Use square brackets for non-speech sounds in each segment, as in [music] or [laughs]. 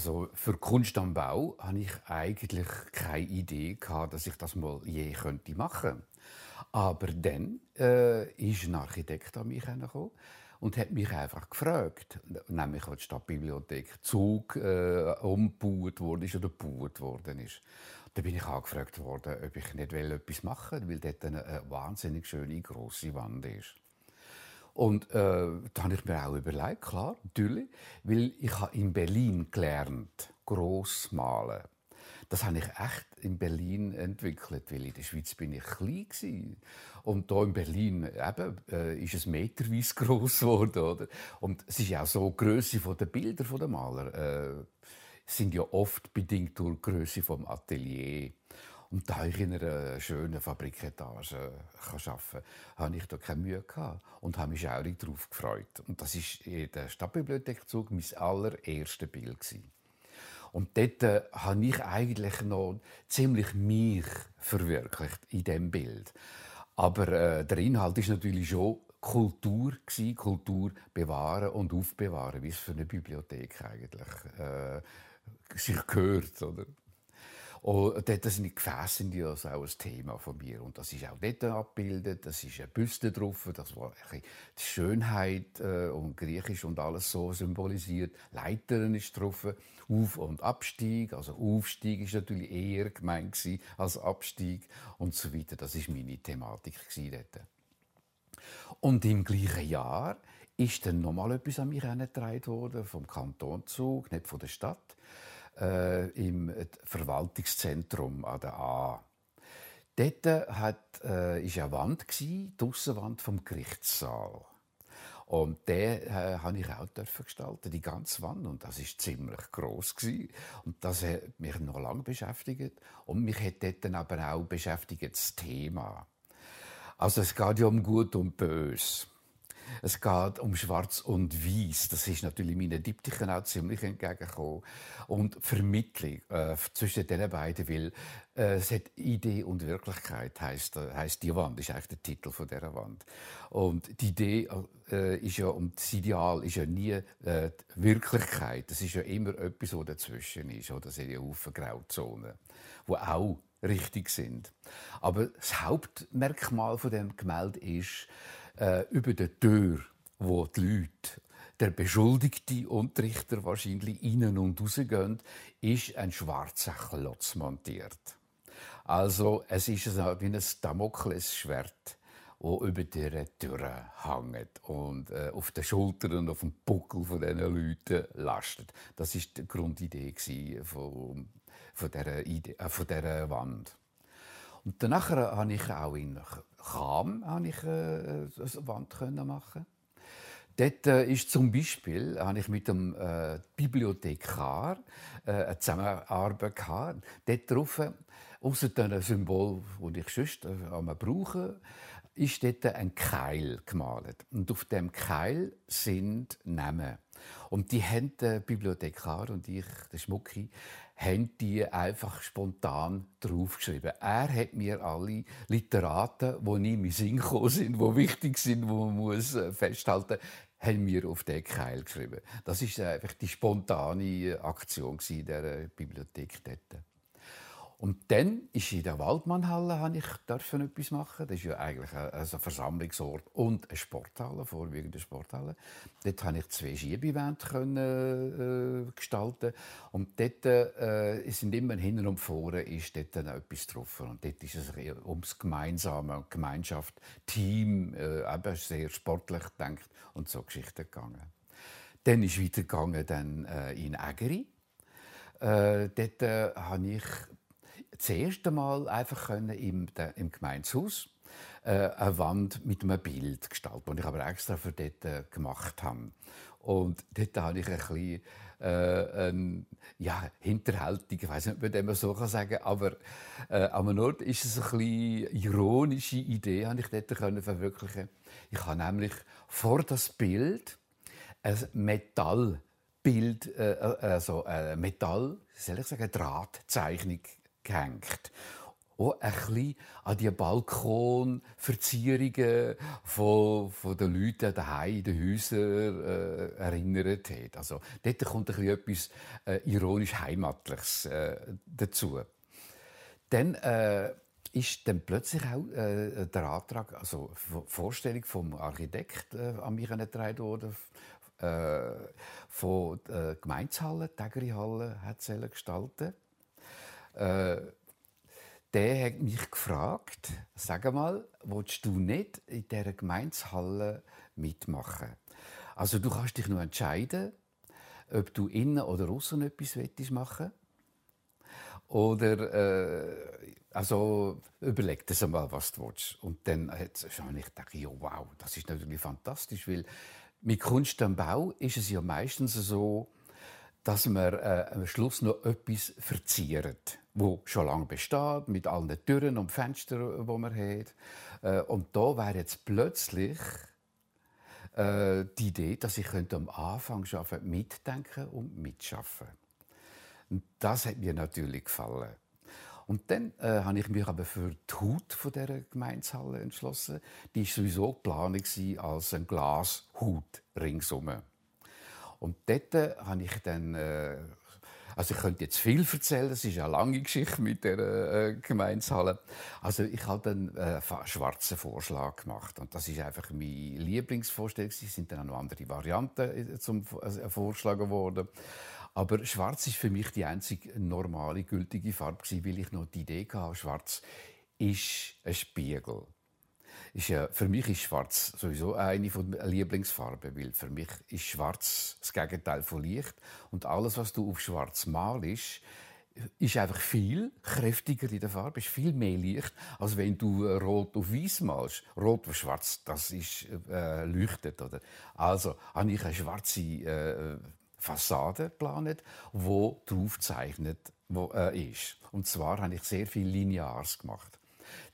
Also für Kunst am Bau hatte ich eigentlich keine Idee dass ich das mal je könnte machen. Aber dann äh, ist ein Architekt an mich gekommen und hat mich einfach gefragt, nämlich als die Stadtbibliothek Zug äh, umgebaut worden ist oder gebaut worden ist. Da bin ich angefragt worden, ob ich nicht etwas machen will, weil dort eine, wahnsinnig schöne große Wand ist. Und äh, da habe ich mir auch überlegt, klar, natürlich, weil ich habe in Berlin gelernt, gross malen. Das habe ich echt in Berlin entwickelt, weil in der Schweiz bin ich klein gewesen. und hier in Berlin eben, äh, ist es meterweise [laughs] groß geworden, oder? Und es ist ja auch so die Größe der Bilder der Maler äh, sind ja oft bedingt durch die Größe vom Atelier. Und da ich in einer schönen Fabriketage arbeiten kann, habe ich keine Mühe gehabt und habe mich auch darauf gefreut. Und das war in der Stadtbibliothekzug mein allererstes Bild. Gewesen. Und dort äh, habe ich eigentlich noch ziemlich mich verwirklicht in diesem Bild. Aber äh, der Inhalt ist natürlich schon Kultur gewesen, Kultur bewahren und aufbewahren, wie es für eine Bibliothek eigentlich äh, sich gehört, oder? Und dort sind die Gefäße sind ja auch ein Thema von mir. Und das ist auch dort abgebildet. Das ist eine Büste drauf. Das war die Schönheit äh, und Griechisch und alles so symbolisiert. Leitern ist drauf. Auf- und Abstieg. Also Aufstieg ist natürlich eher gemeint als Abstieg und so weiter. Das ist meine Thematik dort. Und im gleichen Jahr ist dann nochmal etwas an mich herangetragen worden vom Kantonzug, nicht von der Stadt äh, im Verwaltungszentrum an der A. Dort hat, äh, ist eine Wand, die Aussenwand vom Gerichtssaal. Und den äh, habe ich auch gestalten, die ganze Wand. Und das ist ziemlich groß Und das hat mich noch lange beschäftigt. Und mich hat dort aber auch beschäftigt das Thema. Also es geht ja um Gut und Böse. Es geht um Schwarz und Weiß. Das ist natürlich meinen Diptychen auch ziemlich entgegengekommen. Und Vermittlung äh, zwischen den beiden, weil äh, es hat Idee und Wirklichkeit heißt, äh, heißt die Wand, ist eigentlich der Titel von dieser Wand. Und die Idee äh, ist ja, und das Ideal ist ja nie äh, Wirklichkeit. Das ist ja immer etwas, was dazwischen ist. Oder das sind ja Haufen Grauzonen, die auch richtig sind. Aber das Hauptmerkmal von dem Gemälde ist, äh, über der Tür, wo die Leute, der Beschuldigte und die Richter wahrscheinlich innen und rausgehen, ist ein schwarzer Klotz montiert. Also es ist wie ein Damoklesschwert, wo über der Tür hängt und äh, auf den Schultern und auf dem Buckel von diesen Leuten lastet. Das ist die Grundidee von, von, dieser, Idee, äh, von dieser Wand. Und danach habe ich auch in Cham habe ich, äh, eine Wand können machen. Dort äh, ist zum Beispiel habe ich mit dem äh, Bibliothekar äh, eine Zusammenarbeit gehabt. Dort drauf, außer dem Symbol, das ich sonst äh, brauche, ist dort ein Keil gemalt. Und auf dem Keil sind Namen. Und die haben der Bibliothekar und ich, der Schmucki, haben die einfach spontan draufgeschrieben. Er hat mir alle Literaten, die in mir Sinn gekommen sind, die wichtig sind, die man muss äh, festhalten muss, haben wir auf den Keil geschrieben. Das ist einfach die spontane Aktion der Bibliothek dort. Und dann ist in der Waldmannhalle habe ich dürfen etwas machen. Das ist ja eigentlich ein, Versammlungsort und eine Sporthalle, vorwiegend eine Sporthalle. Dort habe ich zwei Schiebewände können, äh, gestalten und dort äh, sind immer hinten und vorne ist dort dann etwas drauf. Und dort ist es ums gemeinsame Gemeinschaft, Team, äh, eben sehr sportlich denkt und so Geschichten gegangen. Dann ist weitergegangen dann äh, in Ägeri. Äh, dort äh, habe ich das erste Mal einfach können im, im Gemeinshaus äh, eine Wand mit einem Bild gestalten, das ich aber extra für dort äh, gemacht habe. Und dort habe ich ein bisschen äh, ein, ja, hinterhältig, ich weiß nicht, ob man so sagen kann, aber äh, am Ort ist es eine bisschen ironische Idee, habe ich dort können verwirklichen. Ich habe nämlich vor das Bild ein Metallbild, äh, äh also eine Metall, soll ich sagen, Drahtzeichnung gehängt. auch ein bisschen an die Balkonverzierungen von, von den Leuten daheim in den Häusern äh, erinnert hat. Also dort kommt ein bisschen etwas äh, ironisch Heimatliches äh, dazu. Dann äh, ist dann plötzlich auch äh, der Antrag, also Vorstellung vom Architekt äh, an mich getragen worden, äh, von der Gemeindehalle, Tägerihalle, hat gestalten. Äh, der hat mich gefragt, sag mal, willst du nicht in dieser Gemeindehalle mitmachen? Also du kannst dich nur entscheiden, ob du innen oder außen etwas machen oder äh, also überleg dir mal, was du willst. Und dann habe ich gedacht, ja, wow, das ist natürlich fantastisch, weil mit Kunst am Bau ist es ja meistens so, dass man äh, am Schluss noch etwas verziert, wo schon lange besteht, mit allen Türen und Fenstern, wo man hat. Äh, und da wäre jetzt plötzlich äh, die Idee, dass ich am Anfang schon mitdenken und mitschaffen. Und das hat mir natürlich gefallen. Und dann äh, habe ich mich aber für die Haut von dieser Gemeinshalle entschlossen. Die war sowieso geplant als ein Glashut ringsum. Und dort habe ich dann... Äh, also ich könnte jetzt viel erzählen, es ist eine lange Geschichte mit der äh, Gemeinshalle. Also ich habe dann äh, einen schwarzen Vorschlag gemacht und das ist einfach meine Lieblingsvorstellung. Es sind dann auch noch andere Varianten äh, zum äh, vorgeschlagen worden. Aber Schwarz ist für mich die einzige normale, gültige Farbe, weil ich noch die Idee hatte, Schwarz ist ein Spiegel. Ist ja, für mich ist Schwarz sowieso eine von Lieblingsfarben, weil für mich ist Schwarz das Gegenteil von Licht und alles, was du auf Schwarz malst, ist einfach viel kräftiger in der Farbe, ist viel mehr Licht, als wenn du Rot auf Weiß malst. Rot auf Schwarz, das ist äh, leuchtet, oder? Also habe ich eine schwarze äh, Fassade geplant, wo drauf gezeichnet wo, äh, ist. Und zwar habe ich sehr viel Linears gemacht.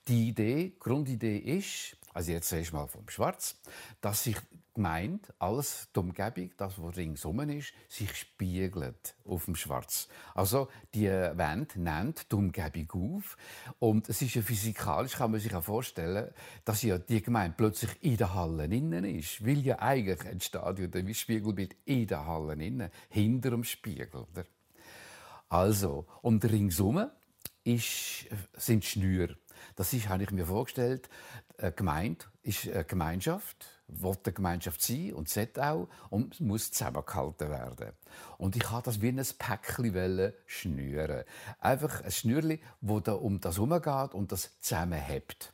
Die Idee, Grundidee ist, also jetzt zuerst mal vom Schwarz, dass sich gemeint, alles die Umgebung, das was ringsum ist, sich spiegelt auf dem Schwarz. Also die Wand nennt die Umgebung auf und es ist ja physikalisch, kann man sich auch vorstellen, dass ja die Gemeinde plötzlich in der Halle innen ist, weil ja eigentlich ein Stadion, ein Spiegelbild in der Halle innen, hinter dem Spiegel. Oder? Also und ringsum ist, sind Schnüre. Das ist, habe ich mir vorgestellt, eine Gemeinde ist eine Gemeinschaft, will eine Gemeinschaft sein und sollte auch und muss zusammengehalten werden. Und ich habe das wie ein Päckchen schnüren. Einfach ein Schnürli, wo da um das herumgeht und das zusammenhebt.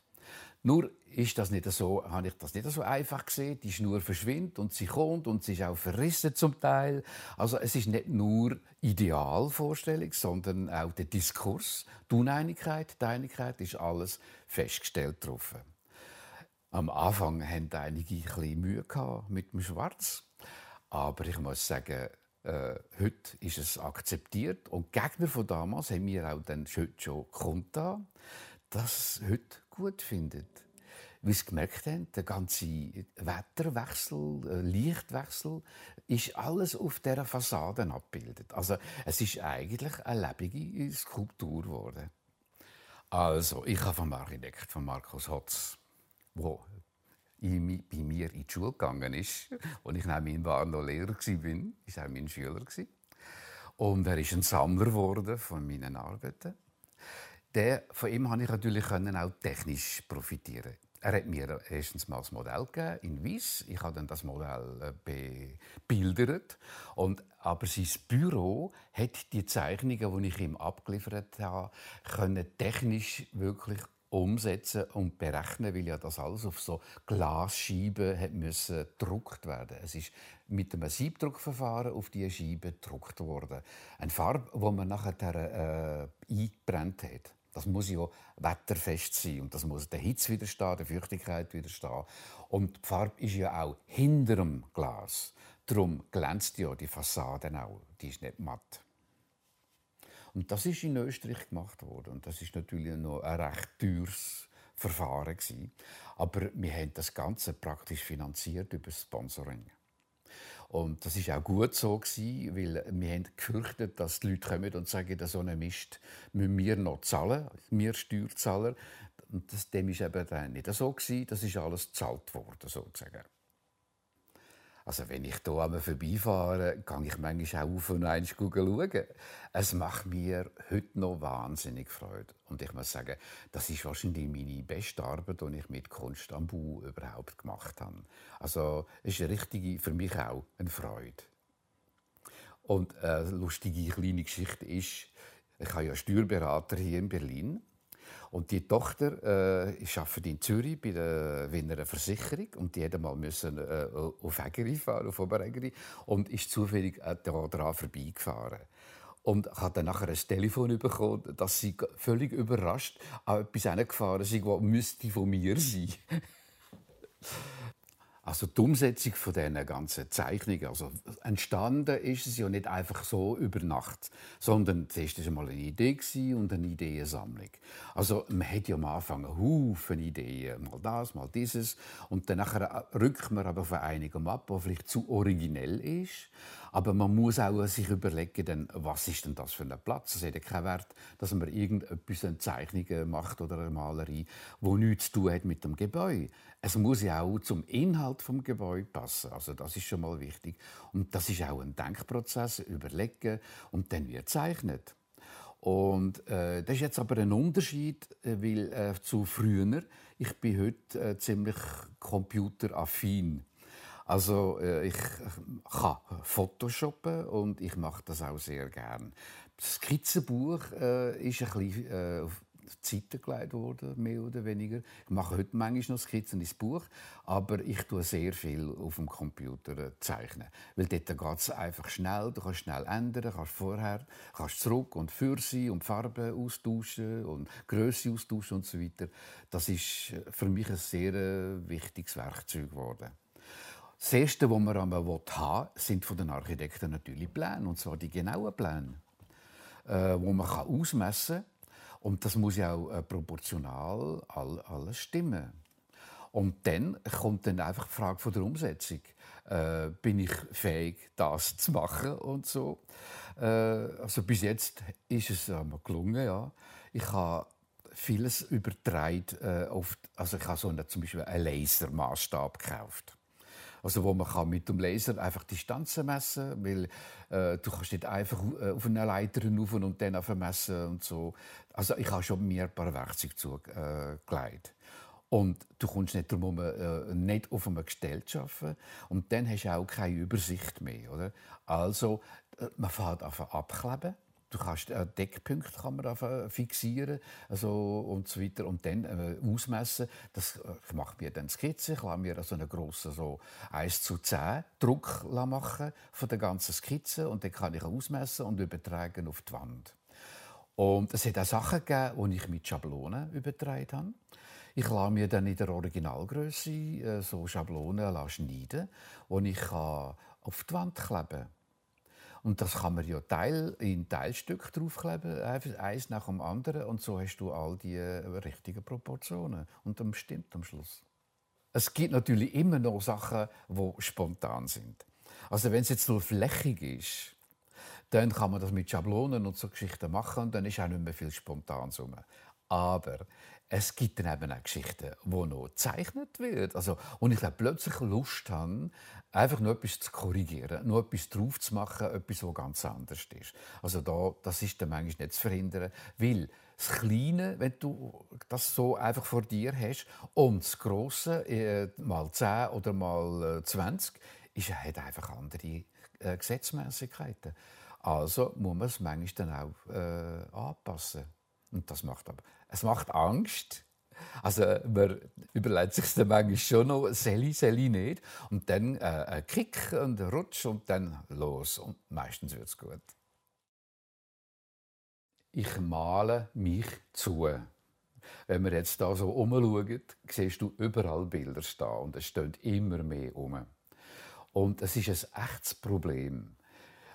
Nur ist das nicht so, habe ich das nicht so einfach gesehen. Die Schnur verschwindet und sie kommt und sie ist auch verrissen zum Teil. Also es ist nicht nur Idealvorstellung, sondern auch der Diskurs, die Uneinigkeit, die Einigkeit ist alles festgestellt drauf. Am Anfang hatten einige ein Mühe mit dem Schwarz, aber ich muss sagen, äh, heute ist es akzeptiert und die Gegner von damals haben mir auch dann schon kundgetan, dass es heute gut findet wie Sie gemerkt haben, der ganze Wetterwechsel, äh, Lichtwechsel, ist alles auf dieser Fassade abgebildet. Also es ist eigentlich eine lebendige Skulptur geworden. Also, ich habe vom Architekt, von Markus Hotz, der bei mir in die Schule gegangen ist, als ich neben war noch Lehrer war, war auch mein Schüler. Und er ist ein Sammler geworden von meinen Arbeiten. Der, von ihm konnte ich natürlich auch technisch profitieren. Er hat mir erstens mal das Modell gegeben, in Weiss. Ich habe dann das Modell äh, bebildert. Und, aber sein Büro hat die Zeichnungen, die ich ihm abgeliefert habe, können technisch wirklich umsetzen und berechnen, weil ja das alles auf so Glasscheiben hat müssen gedruckt werden. Es ist mit einem Siebdruckverfahren auf diese Scheibe gedruckt worden. Eine Farbe, die man nachher äh, eingebrannt hat. Das muss ja wetterfest sein und das muss der Hitze widerstehen, der Feuchtigkeit widerstehen. Und die Farbe ist ja auch hinter dem Glas. Darum glänzt ja die Fassade auch. Die ist nicht matt. Und das ist in Österreich gemacht worden. Und das ist natürlich noch ein recht teures Verfahren gewesen. Aber wir haben das Ganze praktisch finanziert über Sponsoring. Und das ist auch gut so gewesen, weil wir haben gefürchtet, dass die Leute kommen und sagen, so einen Mist müssen wir noch zahlen, wir Steuerzahler. Und das, dem ist eben dann nicht so gewesen. Das ist alles gezahlt worden, sozusagen. Also wenn ich hier einmal vorbeifahre, kann ich manchmal auch auf und ein schauen. Es macht mir heute noch wahnsinnig Freude. Und ich muss sagen, das ist wahrscheinlich meine beste Arbeit, die ich mit Kunst am Bau überhaupt gemacht habe. Also es ist eine richtige, für mich auch eine Freude. Und eine lustige kleine Geschichte ist, ich habe ja Steuerberater hier in Berlin und die Tochter äh, arbeitet in Zürich bei der Wiener Versicherung und die hat mal müssen äh, auf Egeri fahren, auf Oberegeri und ist zufällig äh, daran vorbeigefahren. Und hat dann nachher ein Telefon bekommen, dass sie völlig überrascht an etwas hingefahren ist, was müsste von mir sein. Also die Umsetzung von diesen ganzen Zeichnungen, also entstanden ist es ja nicht einfach so über Nacht, sondern zuerst war mal eine Idee und eine Ideensammlung. Also man hat ja am Anfang Haufen Ideen, mal das, mal dieses, und dann rückt man aber von einigem ab, was vielleicht zu originell ist. Aber man muss auch sich überlegen, dann, was ist denn das für ein Platz? Es hat ja keinen Wert, dass man irgendetwas, eine Zeichnung macht oder eine Malerei, wo nichts zu tun hat mit dem Gebäude. Es muss ja auch zum Inhalt vom Gebäude passen. Also das ist schon mal wichtig. Und das ist auch ein Denkprozess, überlegen und dann wird zeichnet. Und äh, das ist jetzt aber ein Unterschied, äh, weil äh, zu früher. Ich bin heute äh, ziemlich computeraffin. Also äh, ich kann Photoshoppen und ich mache das auch sehr gern. Das Skizzenbuch äh, ist ein bisschen äh, auf die Seite gelegt worden, mehr oder weniger. Ich mache heute manchmal noch Skizzen ins Buch, aber ich tue sehr viel auf dem Computer äh, zeichnen. Weil dort geht es einfach schnell, du kannst schnell ändern, kannst vorher, kannst zurück und für sie und Farben austauschen und Größe austauschen und so weiter. Das ist äh, für mich ein sehr wichtiges Werkzeug geworden. Das Erste, was man haben will, sind von den Architekten natürlich Pläne, und zwar die genauen Pläne, äh, wo man ausmessen kann. Und das muss ja auch äh, proportional all, alles stimmen. Und dann kommt dann einfach die Frage der Umsetzung. Äh, bin ich fähig, das zu machen und so? Äh, also bis jetzt ist es äh, gelungen, ja. Ich habe vieles übertragen. Äh, also ich habe so eine, zum Beispiel einen Lasermaßstab gekauft. Also wo man kann mit dem Laser einfach Distanzen messen, weil äh, du kannst nicht einfach äh, auf eine Leiter rauf und dann messen und so. Also ich habe schon mir ein paar Werkzeuge zugelegt. Und du kommst nicht darum, äh, nicht auf einem Gestell zu arbeiten. Und dann hast du auch keine Übersicht mehr. Oder? Also, äh, man fährt einfach abkleben. Du kannst äh, Deckpunkte kann man fixieren also, und so weiter und dann äh, ausmessen. Das, äh, ich mache mir dann Skizze, ich lasse mir also einen grossen so 1 zu 10 Druck machen von der ganzen Skizze und dann kann ich ausmessen und übertragen auf die Wand. Und es hat auch Sachen gegeben, die ich mit Schablonen übertragen habe. Ich lasse mir dann in der Originalgröße äh, so Schablonen schneiden, die ich auf die Wand kleben kann. Und das kann man ja Teil in Teilstück draufkleben, eins nach dem anderen. Und so hast du all die äh, richtigen Proportionen. Und dann stimmt am Schluss. Es gibt natürlich immer noch Sachen, die spontan sind. Also wenn es jetzt nur flächig ist, dann kann man das mit Schablonen und so Geschichten machen und dann ist auch nicht mehr viel spontan. Aber es gibt dann eben auch Geschichten, wo noch gezeichnet wird. Also, und ich dann plötzlich Lust habe, einfach nur etwas zu korrigieren, nur etwas drauf zu machen, etwas, was ganz anders ist. Also da, das ist dann manchmal nicht zu verhindern, weil das Kleine, wenn du das so einfach vor dir hast, und das Grosse, äh, mal 10 oder mal 20, äh, ist, hat einfach andere äh, Gesetzmäßigkeiten. Also muss man es manchmal dann auch äh, anpassen. Und das macht aber, es macht Angst. Also man überlegt sich dann manchmal schon noch, soll ich, nicht. Und dann äh, ein Kick und ein Rutsch und dann los. Und meistens wird es gut. Ich male mich zu. Wenn wir jetzt da so umschauen, siehst du überall Bilder stehen und es stehen immer mehr um. Und es ist ein echtes Problem.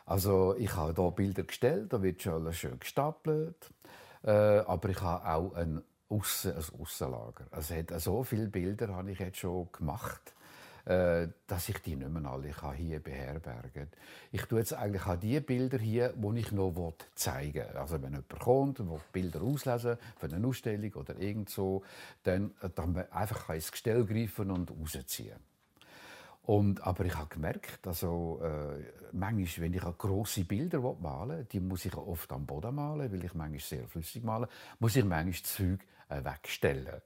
Also ich habe hier Bilder gestellt, da wird schon alles schön gestapelt. Äh, aber ich habe auch ein, Aussen, ein Aussenlager. Also hat so viele Bilder habe ich jetzt schon gemacht. äh, dass ich die nicht mehr alle hier beherbergen kann. Ich tue jetzt eigentlich auch die Bilder hier, die ich noch zeigen will. Also wenn jemand kommt und Bilder auslesen für eine Ausstellung oder irgend so, dann, äh, dann einfach ins Gestell greifen und rausziehen. Und, aber ich habe gemerkt, also, äh, manchmal, wenn ich grosse Bilder malen will, die muss ich oft am Boden malen, weil ich manchmal sehr flüssig male, muss ich manchmal Zeug äh, wegstellen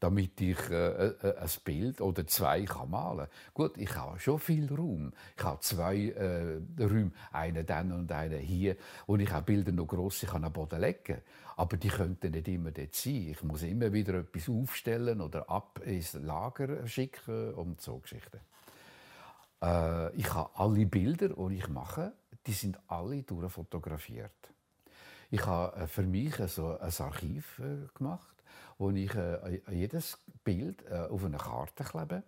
damit ich äh, äh, ein Bild oder zwei kann malen kann. Gut, ich habe schon viel Raum. Ich habe zwei äh, Räume, einen dann und einen hier, und ich habe Bilder noch gross, ich kann am Boden legen. Aber die könnten nicht immer dort sein. Ich muss immer wieder etwas aufstellen oder ab ins Lager schicken und so Geschichten. Äh, ich habe alle Bilder, die ich mache, die sind alle durchfotografiert. Ich habe äh, für mich so ein Archiv äh, gemacht wo ich äh, jedes Bild auf eine Karte klebe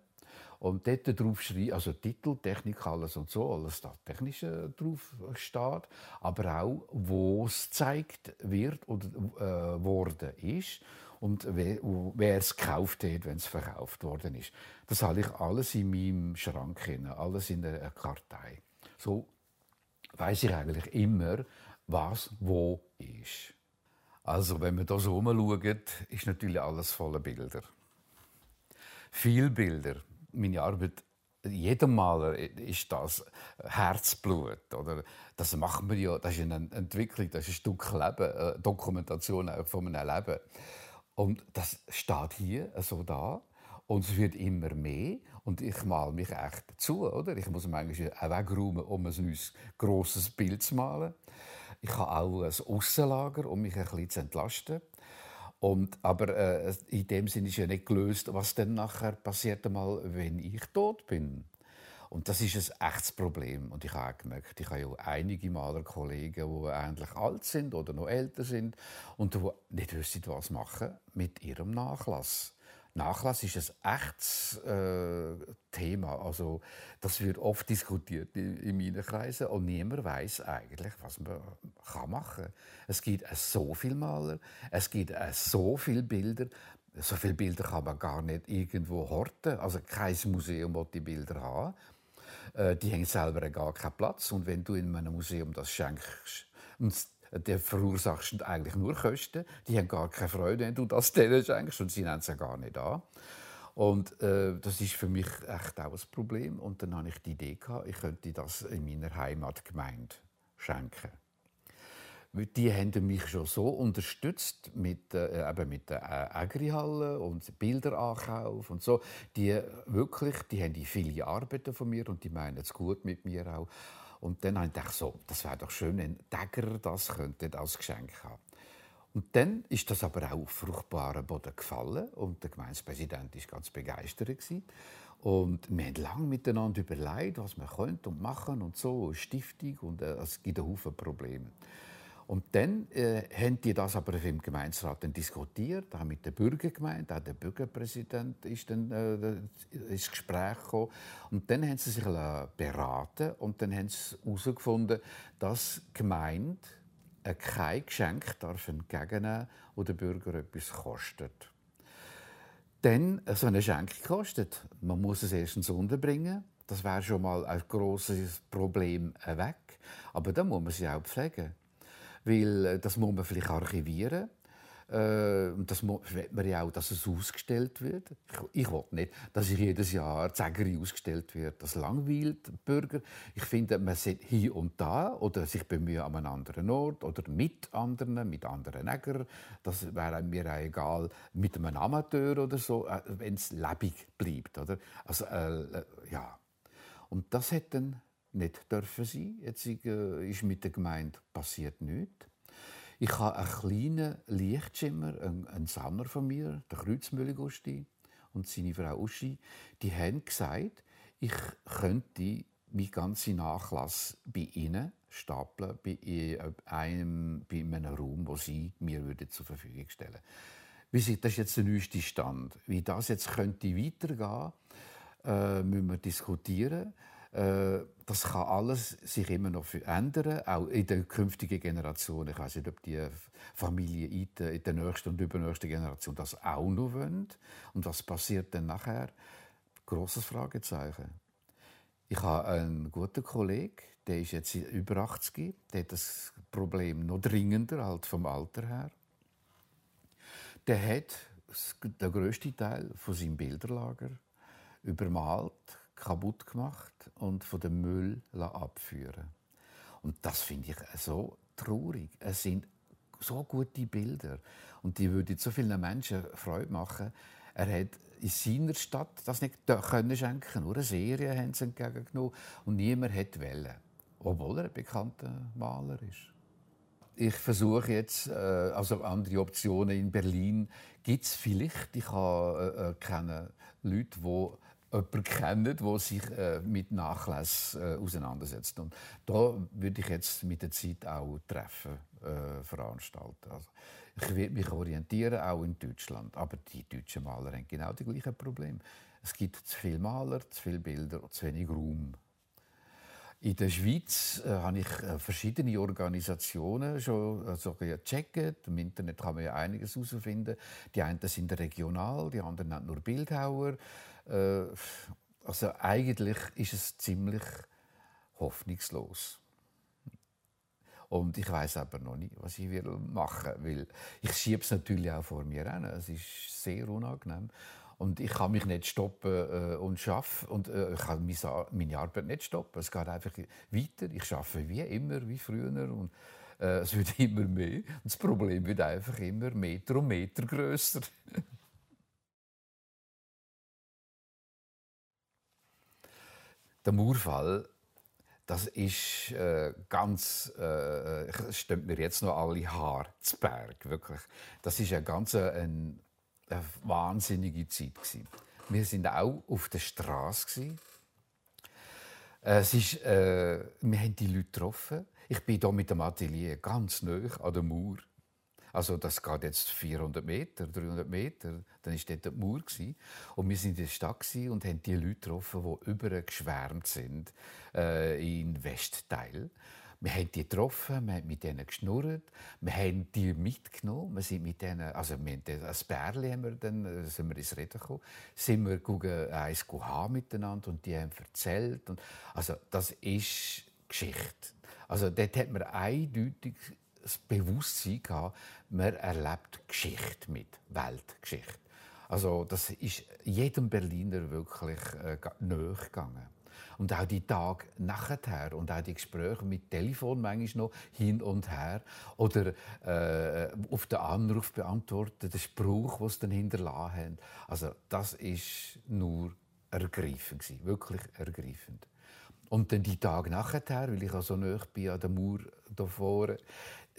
und dort drauf schreibe, also Titel, Technik, alles und so, alles das Technische drauf steht, aber auch, wo es gezeigt wird oder äh, worden ist und wer es gekauft hat, wenn es verkauft worden ist. Das habe ich alles in meinem Schrank, alles in der Kartei. So weiß ich eigentlich immer, was wo ist. Also, wenn wir hier so umschauen, ist natürlich alles voller Bilder. Viele Bilder. Meine Arbeit, jedem Maler ist das Herzblut. Oder? Das macht man ja, das ist eine Entwicklung, das ist ein Stück Leben, eine Dokumentation von einem Leben. Und das steht hier so da. Und es wird immer mehr. Und ich mal mich echt zu. Oder? Ich muss manchmal auch wegräumen, um ein grosses Bild zu malen. Ich habe auch ein Aussenlager, um mich ein bisschen zu entlasten. Und, aber äh, in dem Sinne ist ja nicht gelöst, was dann nachher passiert, einmal, wenn ich tot bin. Und das ist ein echtes Problem. Und ich habe gemerkt, ich habe ja einige Malerkollegen, die ähnlich alt sind oder noch älter sind und die nicht wissen, was machen mit ihrem Nachlass. Nachlass ist ein echtes äh, Thema. Also, das wird oft diskutiert in, in meinen Kreisen und niemand weiß eigentlich, was man kann machen kann. Es gibt so viele Maler, es gibt so viele Bilder. So viele Bilder kann man gar nicht irgendwo horten. Also kein Museum will die Bilder haben. Äh, die haben selber gar keinen Platz. Und wenn du in einem Museum das schenkst, und der verursachst eigentlich nur Kosten. Die haben gar keine Freude, wenn du das [laughs] denen schenkst und sie nehmen es ja gar nicht an. Und äh, das ist für mich echt auch ein Problem. Und dann hatte ich die Idee, gehabt, ich könnte das in meiner Heimatgemeinde schenken. Die haben mich schon so unterstützt mit, äh, eben mit der äh, Agrihalle und Bilderankauf und so. Die wirklich, die haben die viele Arbeiten von mir und die meinen es gut mit mir auch. Und dann habe ich gedacht, so, das wäre doch schön, wenn Dagger das könnte als Geschenk haben. Und dann ist das aber auch auf fruchtbaren Boden gefallen und der Gemeindepräsident war ganz begeistert. Und wir haben lange miteinander überlegt, was wir könnten und machen und so, Stiftung und äh, es gibt einen Haufen Probleme. Und dann äh, haben die das aber im Gemeinderat dann diskutiert, auch mit der Bürgergemeinde, auch der Bürgerpräsident ist dann äh, ins Gespräch gekommen. Und dann haben sie sich beraten und dann haben sie herausgefunden, dass die Gemeinde äh, kein Geschenk darf entgegennehmen wo der Bürger etwas kostet. Denn so eine Schenkung kostet. Man muss es erstens unterbringen. Das wäre schon mal ein großes Problem weg. Aber dann muss man sie auch pflegen weil äh, das muss man vielleicht archivieren. Äh, und das will man ja auch, dass es ausgestellt wird. Ich, ich will nicht, dass ich jedes Jahr Zägeri ausgestellt wird. Das langweilt Bürger. Ich finde, man sollte hier und da oder sich bemühen an einem anderen Ort oder mit anderen, mit anderen Nägern. Das wäre mir auch egal, mit einem Amateur oder so, äh, wenn es lebendig bleibt. Oder? Also, äh, ja. Und das hat dann nicht dürfen sein. Jetzt äh, ist mit der Gemeinde passiert nichts. Ich habe einen kleinen Lichtschimmer, einen, einen von mir, der Kreuzmühle Gusti und seine Frau Uschi, die haben gesagt, ich könnte meinen ganzen Nachlass bei ihnen stapeln, bei äh, einem, bei einem Raum, wo sie mir zur Verfügung stellen würden. Das ist jetzt der neueste Stand. Wie das jetzt könnte weitergehen, äh, müssen wir diskutieren. Äh, das kann alles sich immer noch ändern, auch in der künftigen Generation. Ich weiß nicht, ob die Familie in der nächsten und übernächsten Generation das auch noch wollen. Und was passiert dann nachher? Großes Fragezeichen. Ich habe einen guten Kollegen, der ist jetzt über 80, der hat das Problem noch dringender, halt vom Alter her. Der hat den grössten Teil von seinem Bilderlager übermalt, kaputt gemacht und von dem Müll abführen. Und das finde ich so traurig. Es sind so gute Bilder und die würden so vielen Menschen Freude machen. Er hat in seiner Stadt das nicht können schenken. Nur eine Serie haben sie entgegengenommen und niemand hat wollen, obwohl er ein bekannter Maler ist. Ich versuche jetzt, äh, also andere Optionen in Berlin gibt es vielleicht. Ich habe, äh, äh Leute, die jemanden kennen, der sich äh, mit Nachlass äh, auseinandersetzt. Und da würde ich jetzt mit der Zeit auch Treffen äh, veranstalten. Also, ich werde mich orientieren, auch in Deutschland. Aber die deutschen Maler haben genau die gleichen Probleme. Es gibt zu viele Maler, zu viele Bilder und zu wenig Raum. In der Schweiz äh, habe ich äh, verschiedene Organisationen schon also, gecheckt. Im Internet kann man ja einiges herausfinden. Die einen sind regional, die anderen haben nur Bildhauer. Äh, also eigentlich ist es ziemlich hoffnungslos. Und ich weiß aber noch nicht, was ich machen will. Ich schiebe es natürlich auch vor mir hin. Es ist sehr unangenehm. Und ich kann mich nicht stoppen äh, und arbeiten. Und äh, ich kann meine Arbeit nicht stoppen. Es geht einfach weiter. Ich arbeite wie immer, wie früher. Und äh, es wird [laughs] immer mehr. Und das Problem wird einfach immer Meter um Meter größer. [laughs] Der Murfall, das ist äh, ganz, äh, äh stimmt mir jetzt noch alle Haare zu Berg, wirklich. Das ist eine ganz äh, eine, wahnsinnige Zeit gewesen. Wir sind auch auf der Straße Es ist, äh, wir haben die Leute getroffen. Ich bin hier mit dem Atelier ganz nah an der Mauer. Also das geht jetzt 400 Meter, 300 Meter, dann war dort die Mauer. Und wir waren in der Stadt und haben die Leute getroffen, die übergeschwärmt sind äh, im Westteil. Wir haben die getroffen, wir haben mit denen geschnurrt, wir haben die mitgenommen, wir sind mit denen, also wir haben als Bärli haben wir dann, äh, sind wir ins Reden gekommen, sind wir gucken, eins haben miteinander und die haben erzählt. Und, also das ist Geschichte. Also dort hat man eindeutig das Bewusstsein gehabt, man erlebt Geschichte mit, Weltgeschichte. Also das ist jedem Berliner wirklich äh, gegangen. Und auch die Tage nachher und auch die Gespräche mit Telefon manchmal noch hin und her. Oder äh, auf den Anruf beantworten, den Spruch, den sie dann hinterlassen haben. Also das ist nur ergreifend, wirklich ergreifend. Und dann die Tage nachher, weil ich also nahe bin an der Mauer davor,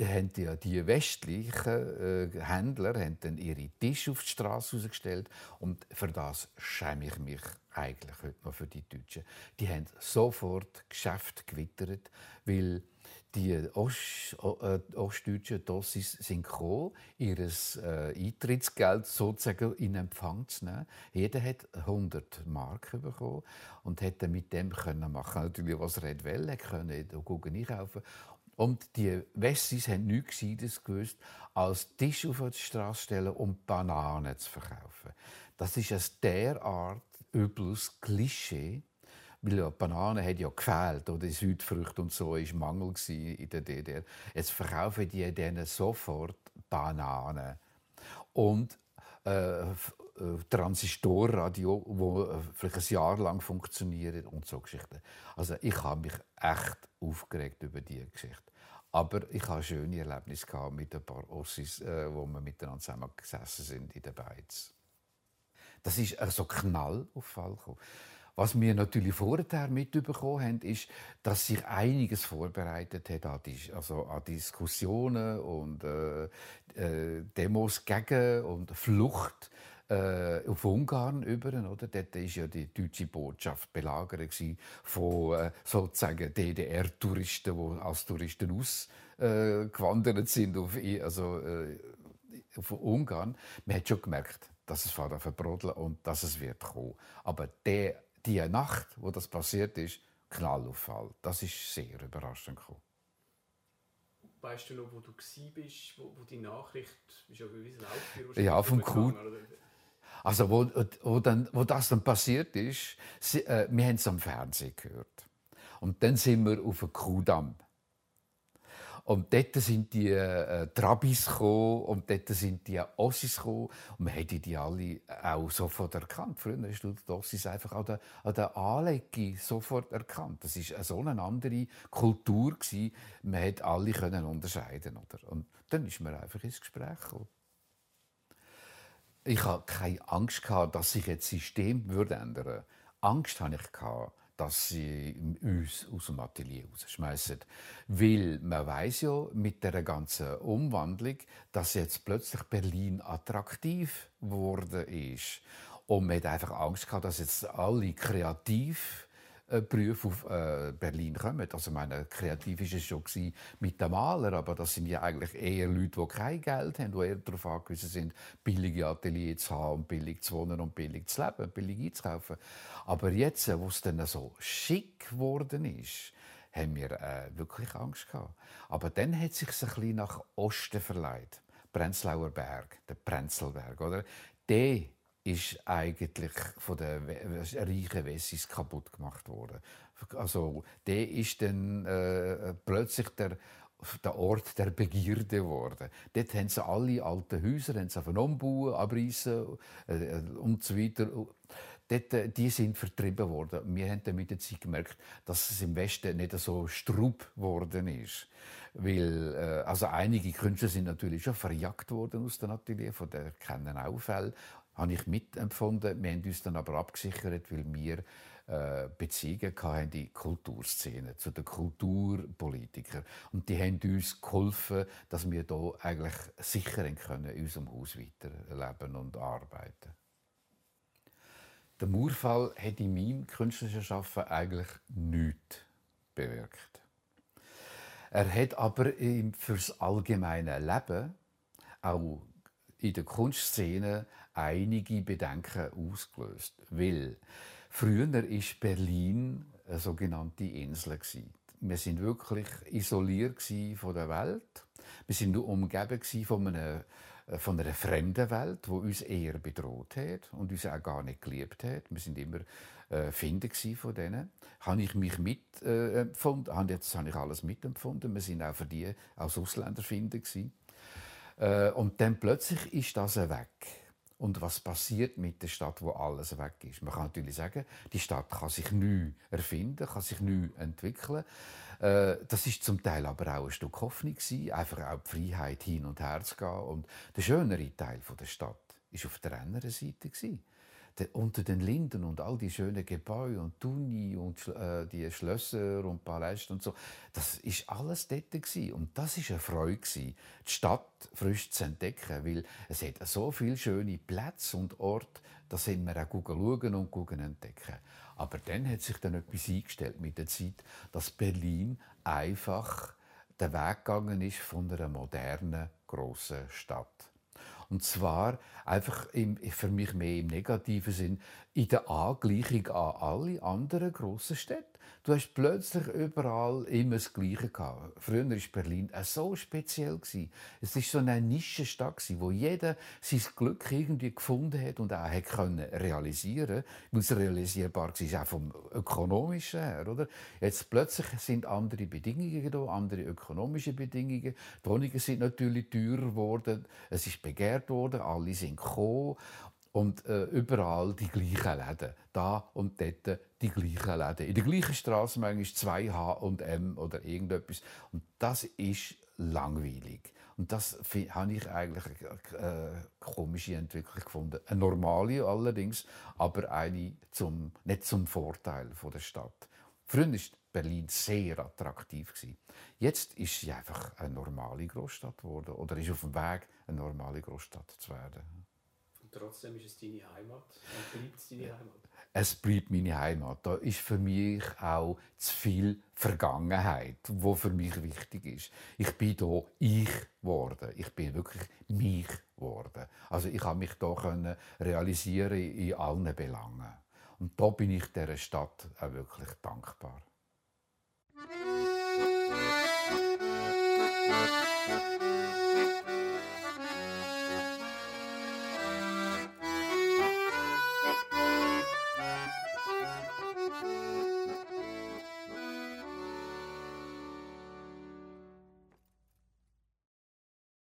haben die, die westlichen äh, Händler haben dann ihre Tische auf die Straße ausgestellt und für das schäme ich mich eigentlich heute noch für die Deutschen. Die haben sofort Geschäft gewittert, weil die Ost, äh, ostdeutschen Dossis sind gekommen, ihr äh, Eintrittsgeld sozusagen in Empfang zu nehmen. Jeder hat 100 Mark bekommen und hätte mit dem können machen natürlich was er wollte, können Gucken einkaufen und die Wessis haben nichts Gescheites gewusst, als Tisch auf die Straße stellen und Bananen zu verkaufen. Das ist ein derart übles Klischee, weil ja, Bananen hat ja gefehlt oder Südfrüchte und so ist Mangel in der DDR. Jetzt verkaufen die denen sofort Bananen und äh, Transistorradio, wo äh, vielleicht ein Jahr lang funktioniert und so Geschichten. Also ich habe mich echt aufgeregt über diese Geschichte. Aber ich hatte schöne Erlebnisse mit ein paar Ossis, äh, wo wir miteinander zusammen gesessen sind in der Beiz. Das ist so also Knallauffall. Was wir natürlich vorher mitbekommen haben, ist, dass sich einiges vorbereitet hat an, also an Diskussionen und äh, äh, Demos gegen und Flucht äh, auf Ungarn über, oder? Dort war ja die deutsche Botschaft belagert von äh, sozusagen DDR-Touristen, die als Touristen ausgewandert äh, sind auf, also, äh, auf Ungarn. Man hat schon gemerkt, dass es fährt verbrodeln und dass es wird kommen. Aber der, die Nacht, wo das passiert ist, Knallauffall, das ist sehr überraschend gekommen. Weißt du noch, wo du warst, wo, wo die Nachricht, ist ja gewiss Ja, vom Kur Also wo, wo, dann, wo das dann passiert ist, sie, äh, wir haben es am Fernsehen gehört. Und dann sind wir auf den Kudamm. Und dort sind die äh, Trabis gekommen, und dort sind die Ossis gekommen. Und man hätte die alle auch sofort erkannt. Früher hast du die Ossis einfach an der, an der Anlege sofort erkannt. Das war so eine andere Kultur. Gewesen. Man konnte alle können unterscheiden. Oder? Und dann ist man einfach ins Gespräch gekommen. Ich hatte keine Angst, dass sich das System ändern würde. Angst hatte ich dass sie uns aus dem Atelier rausschmeißen. Weil man weiß ja mit der ganzen Umwandlung, dass jetzt plötzlich Berlin attraktiv geworden ist. Und man hat einfach Angst gehabt, dass jetzt alle kreativ Berufe auf äh, Berlin kommen. Also meine, kreativ war es schon mit den Maler, aber das sind ja eigentlich eher Leute, die kein Geld haben, die eher darauf angewiesen sind, billige Atelier zu haben, billig zu wohnen und billig zu leben, billig einzukaufen. Aber jetzt, wo es dann so schick geworden ist, haben wir äh, wirklich Angst gehabt. Aber dann hat sich ein bisschen nach Osten verleiht. Prenzlauer Berg, der Prenzelberg, oder? Der ist eigentlich von den reichen Wessis kaputt gemacht worden. Also der ist dann äh, plötzlich der, der Ort der Begierde geworden. Dort haben sie alle alten Häuser haben sie umbauen, abreißen äh, und so weiter. Dort, äh, die sind vertrieben worden. Wir haben dann mit der Zeit gemerkt, dass es im Westen nicht so strub geworden ist. Weil, äh, also einige Künstler sind natürlich schon verjagt worden aus dem Atelier, von der kennen auch Fälle habe ich mitempfunden. Wir haben uns dann aber abgesichert, weil wir äh, Beziehungen hatten in die Kulturszene, zu den Kulturpolitikern. Und die haben uns geholfen, dass wir hier eigentlich sicher können, in unserem Haus weiterleben und arbeiten. Der Mauerfall hat in meinem künstlerischen Schaffen eigentlich nichts bewirkt. Er hat aber fürs allgemeine Leben auch in der Kunstszene einige Bedenken ausgelöst. Weil früher war Berlin eine sogenannte Insel. Wir sind wirklich isoliert von der Welt. Wir sind nur umgeben von einer, von einer fremden Welt, die uns eher bedroht hat und uns auch gar nicht geliebt hat. Wir sind immer äh, Finden von denen. Habe ich mich mitempfunden, äh, jetzt habe ich alles mitempfunden. Wir sind auch für die als Ausländer Finden Äh, und dann plötzlich ist das weg. Und was passiert mit der Stadt, wo alles weg ist? Man kann natürlich sagen, die Stadt kann sich neu erfinden, kann sich neu entwickeln. Äh, das ist zum Teil aber auch ein Stück Hoffnung einfach auch die Freiheit hin und her zu gehen. Und der schönere Teil der Stadt ist auf der anderen Seite unter den Linden und all die schönen Gebäude und Tuni und äh, die Schlösser und Paläste und so, das ist alles dort gewesen. und das ist eine Freude gewesen, die Stadt frisch zu entdecken, weil es hat so viele schöne Plätze und Orte, da sind wir auch schauen und gucken entdecken. Aber dann hat sich dann etwas eingestellt mit der Zeit, dass Berlin einfach der Weg gegangen ist von einer modernen grossen Stadt. Und zwar einfach im, für mich mehr im negativen Sinn, in der Angleichung an alle anderen grossen Städte. Du hast plötzlich überall immer das Gleiche gehabt. Früher war Berlin so speziell. Es war so eine Nischenstadt, wo jeder sein Glück irgendwie gefunden hat und auch hat können realisieren Weil es realisierbar war, auch vom Ökonomischen her. Oder? Jetzt plötzlich sind andere Bedingungen da, andere ökonomische Bedingungen. Die Wohnungen sind natürlich teurer geworden. Es ist begehrt worden, alle sind gekommen. Und äh, überall die gleichen Läden. Da und dort die gleichen Läden. In der gleichen Straße manchmal zwei H und M oder irgendetwas. Und das ist langweilig. Und das habe ich eigentlich eine äh, komische Entwicklung gefunden. Eine normale allerdings, aber eine zum, nicht zum Vorteil der Stadt. Früher war Berlin sehr attraktiv. Jetzt ist sie einfach eine normale Großstadt geworden oder ist auf dem Weg, eine normale Großstadt zu werden trotzdem ist es deine Heimat und bleibt es deine Heimat. Es bleibt meine Heimat. Da ist für mich auch zu viel Vergangenheit, wo für mich wichtig ist. Ich bin hier ich geworden. Ich bin wirklich mich geworden. Also ich habe mich hier realisieren in allen Belangen. Und da bin ich dieser Stadt auch wirklich dankbar.